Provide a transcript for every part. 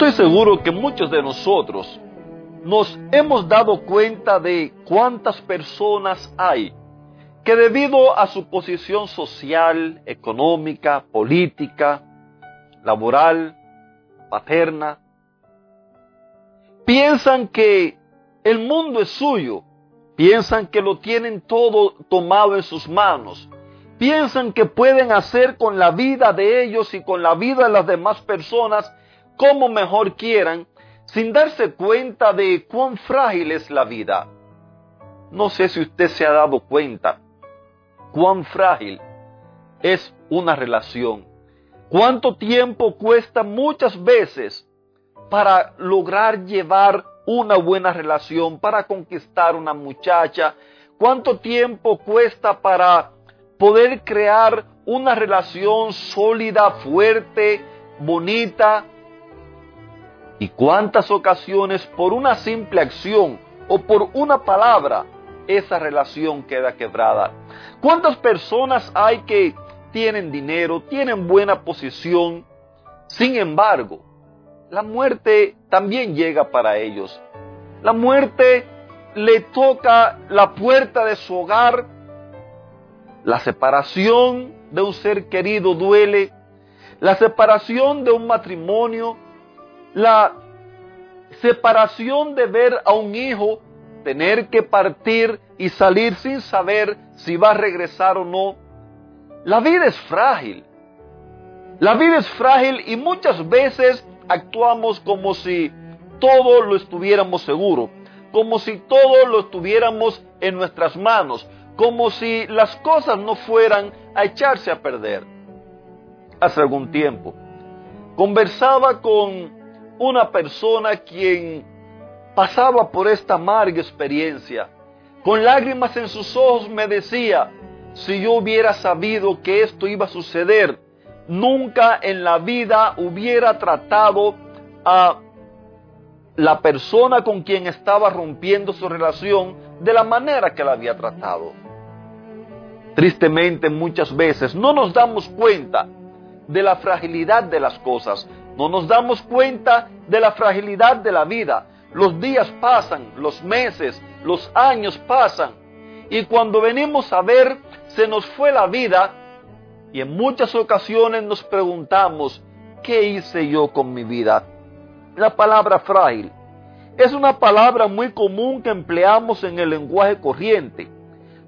Estoy seguro que muchos de nosotros nos hemos dado cuenta de cuántas personas hay que debido a su posición social, económica, política, laboral, paterna, piensan que el mundo es suyo, piensan que lo tienen todo tomado en sus manos, piensan que pueden hacer con la vida de ellos y con la vida de las demás personas como mejor quieran, sin darse cuenta de cuán frágil es la vida. No sé si usted se ha dado cuenta cuán frágil es una relación. Cuánto tiempo cuesta muchas veces para lograr llevar una buena relación, para conquistar una muchacha. Cuánto tiempo cuesta para poder crear una relación sólida, fuerte, bonita, y cuántas ocasiones por una simple acción o por una palabra esa relación queda quebrada. ¿Cuántas personas hay que tienen dinero, tienen buena posición? Sin embargo, la muerte también llega para ellos. La muerte le toca la puerta de su hogar. La separación de un ser querido duele. La separación de un matrimonio la separación de ver a un hijo tener que partir y salir sin saber si va a regresar o no. La vida es frágil. La vida es frágil y muchas veces actuamos como si todo lo estuviéramos seguro, como si todo lo estuviéramos en nuestras manos, como si las cosas no fueran a echarse a perder. Hace algún tiempo conversaba con una persona quien pasaba por esta amarga experiencia. Con lágrimas en sus ojos me decía, si yo hubiera sabido que esto iba a suceder, nunca en la vida hubiera tratado a la persona con quien estaba rompiendo su relación de la manera que la había tratado. Tristemente muchas veces no nos damos cuenta de la fragilidad de las cosas, no nos damos cuenta de la fragilidad de la vida. Los días pasan, los meses, los años pasan. Y cuando venimos a ver, se nos fue la vida. Y en muchas ocasiones nos preguntamos, ¿qué hice yo con mi vida? La palabra frágil es una palabra muy común que empleamos en el lenguaje corriente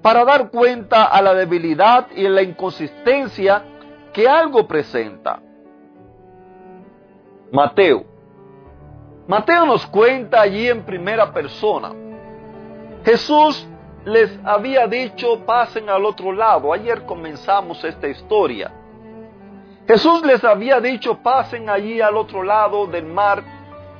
para dar cuenta a la debilidad y la inconsistencia que algo presenta. Mateo. Mateo nos cuenta allí en primera persona. Jesús les había dicho pasen al otro lado. Ayer comenzamos esta historia. Jesús les había dicho pasen allí al otro lado del mar.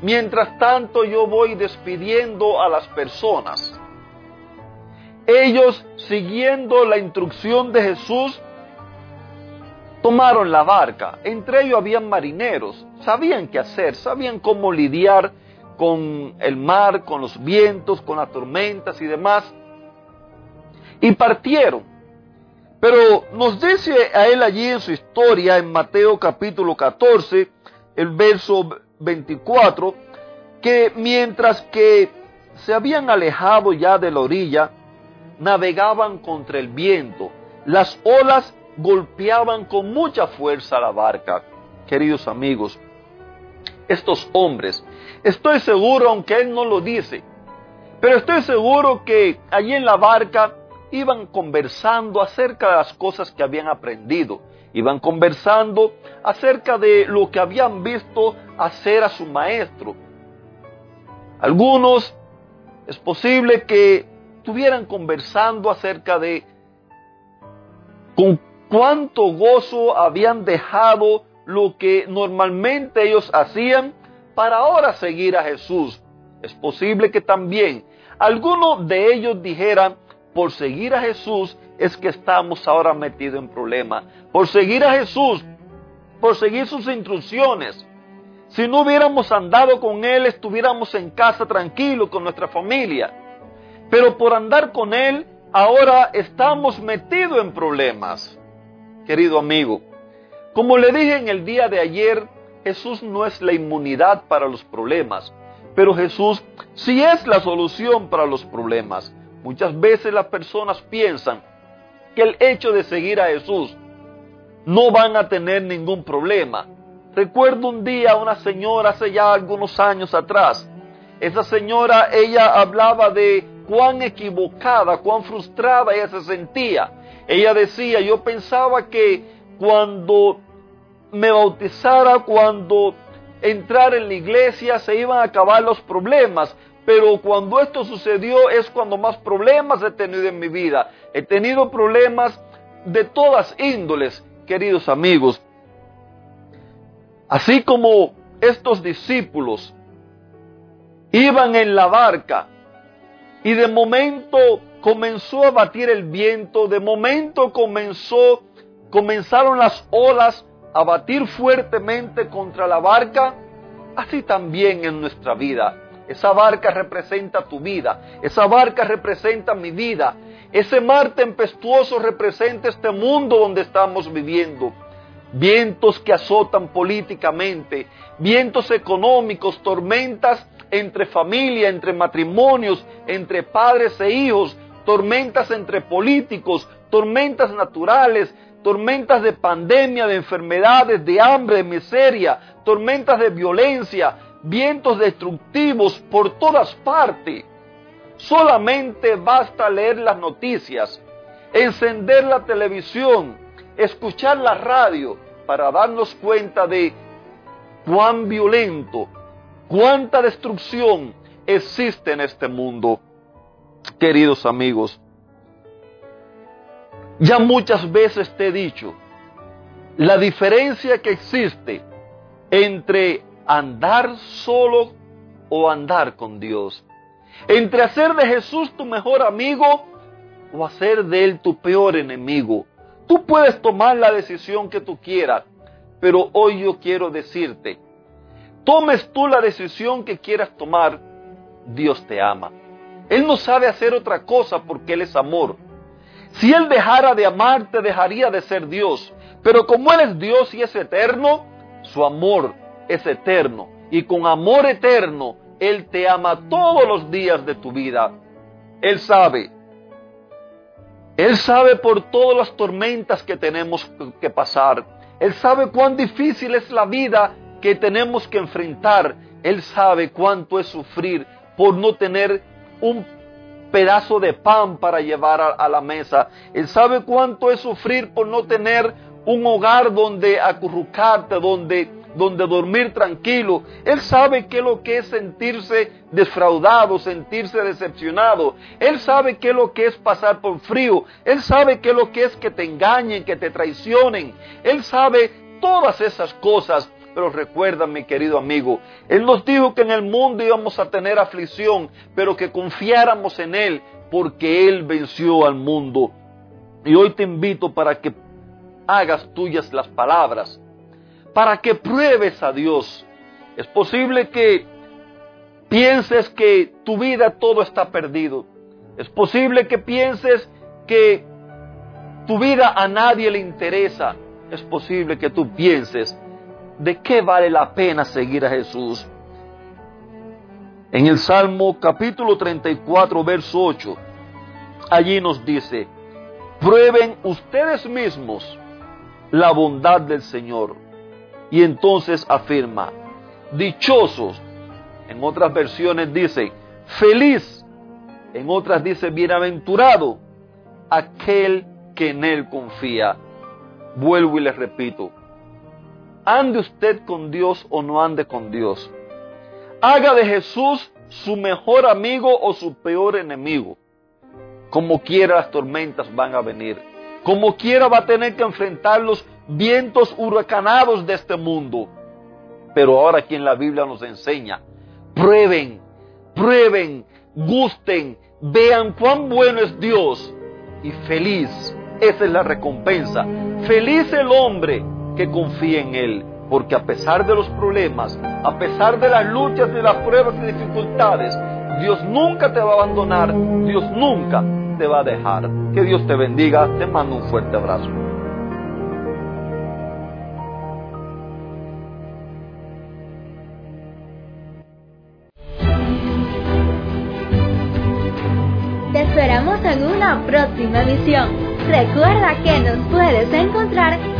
Mientras tanto yo voy despidiendo a las personas. Ellos, siguiendo la instrucción de Jesús, tomaron la barca. Entre ellos habían marineros, sabían qué hacer, sabían cómo lidiar con el mar, con los vientos, con las tormentas y demás. Y partieron. Pero nos dice a él allí en su historia, en Mateo capítulo 14, el verso 24, que mientras que se habían alejado ya de la orilla, navegaban contra el viento. Las olas golpeaban con mucha fuerza la barca. Queridos amigos, estos hombres, estoy seguro, aunque él no lo dice, pero estoy seguro que allí en la barca iban conversando acerca de las cosas que habían aprendido, iban conversando acerca de lo que habían visto hacer a su maestro. Algunos es posible que estuvieran conversando acerca de con cuánto gozo habían dejado lo que normalmente ellos hacían para ahora seguir a Jesús. Es posible que también algunos de ellos dijeran, por seguir a Jesús es que estamos ahora metidos en problemas. Por seguir a Jesús, por seguir sus instrucciones. Si no hubiéramos andado con Él, estuviéramos en casa tranquilos con nuestra familia. Pero por andar con Él, ahora estamos metidos en problemas. Querido amigo, como le dije en el día de ayer, Jesús no es la inmunidad para los problemas, pero Jesús sí es la solución para los problemas. Muchas veces las personas piensan que el hecho de seguir a Jesús no van a tener ningún problema. Recuerdo un día una señora hace ya algunos años atrás. Esa señora, ella hablaba de cuán equivocada, cuán frustrada ella se sentía. Ella decía, yo pensaba que cuando me bautizara, cuando entrar en la iglesia se iban a acabar los problemas, pero cuando esto sucedió es cuando más problemas he tenido en mi vida. He tenido problemas de todas índoles, queridos amigos. Así como estos discípulos iban en la barca y de momento comenzó a batir el viento, de momento comenzó, comenzaron las olas a batir fuertemente contra la barca, así también en nuestra vida. Esa barca representa tu vida, esa barca representa mi vida, ese mar tempestuoso representa este mundo donde estamos viviendo. Vientos que azotan políticamente, vientos económicos, tormentas entre familia, entre matrimonios, entre padres e hijos, tormentas entre políticos, tormentas naturales, tormentas de pandemia, de enfermedades, de hambre, de miseria, tormentas de violencia, vientos destructivos por todas partes. Solamente basta leer las noticias, encender la televisión, escuchar la radio para darnos cuenta de cuán violento, cuánta destrucción existe en este mundo. Queridos amigos, ya muchas veces te he dicho la diferencia que existe entre andar solo o andar con Dios. Entre hacer de Jesús tu mejor amigo o hacer de Él tu peor enemigo. Tú puedes tomar la decisión que tú quieras, pero hoy yo quiero decirte, tomes tú la decisión que quieras tomar, Dios te ama. Él no sabe hacer otra cosa porque Él es amor. Si Él dejara de amarte, dejaría de ser Dios. Pero como Él es Dios y es eterno, su amor es eterno. Y con amor eterno, Él te ama todos los días de tu vida. Él sabe. Él sabe por todas las tormentas que tenemos que pasar. Él sabe cuán difícil es la vida que tenemos que enfrentar. Él sabe cuánto es sufrir por no tener un pedazo de pan para llevar a, la mesa. Él sabe cuánto es sufrir por no tener un hogar donde acurrucarte, donde, donde dormir tranquilo. Él sabe qué es lo que es sentirse defraudado, sentirse decepcionado. Él sabe qué es lo que es pasar por frío. Él sabe qué es lo que es que te engañen, que te traicionen. Él sabe todas esas cosas. Pero recuerda, mi querido amigo, Él nos dijo que en el mundo íbamos a tener aflicción, pero que confiáramos en Él, porque Él venció al mundo. Y hoy te invito para que hagas tuyas las palabras, para que pruebes a Dios. Es posible que pienses que tu vida todo está perdido. Es posible que pienses que tu vida a nadie le interesa. Es posible que tú pienses ¿de qué vale la pena seguir a Jesús? En el Salmo capítulo 34, verso 8, allí nos dice, prueben ustedes mismos la bondad del Señor. Y entonces afirma, dichosos, en otras versiones dice, feliz, en otras dice, bienaventurado, aquel que en él confía. Vuelvo y les repito, ande usted con Dios o no ande con Dios. Haga de Jesús su mejor amigo o su peor enemigo. Como quiera las tormentas van a venir. Como quiera va a tener que enfrentar los vientos huracanados de este mundo. Pero ahora aquí en la Biblia nos enseña, prueben, prueben, gusten, vean cuán bueno es Dios y feliz. Esa es la recompensa. Feliz el hombre que confía en Él, porque a pesar de los problemas, a pesar de las luchas, de las pruebas y dificultades, Dios nunca te va a abandonar, Dios nunca te va a dejar. Que Dios te bendiga, te mando un fuerte abrazo. Te esperamos en una próxima emisión. Recuerda que nos puedes encontrar en